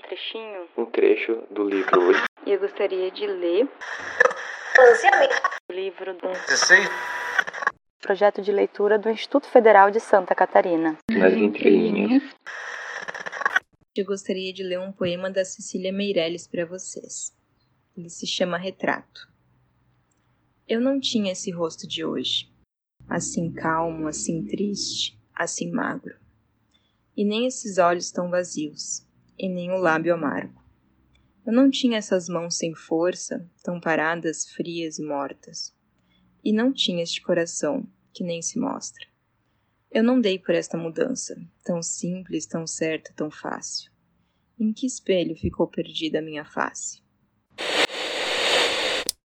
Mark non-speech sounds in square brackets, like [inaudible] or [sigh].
trechinho, um trecho do livro e [laughs] eu gostaria de ler o livro do projeto de leitura do Instituto Federal de Santa Catarina. Nas entrelinhas. Eu gostaria de ler um poema da Cecília Meirelles para vocês. Ele se chama Retrato. Eu não tinha esse rosto de hoje, assim calmo, assim triste, assim magro. E nem esses olhos tão vazios, e nem o lábio amargo. Eu não tinha essas mãos sem força, tão paradas, frias e mortas. E não tinha este coração, que nem se mostra. Eu não dei por esta mudança, tão simples, tão certa, tão fácil. Em que espelho ficou perdida a minha face?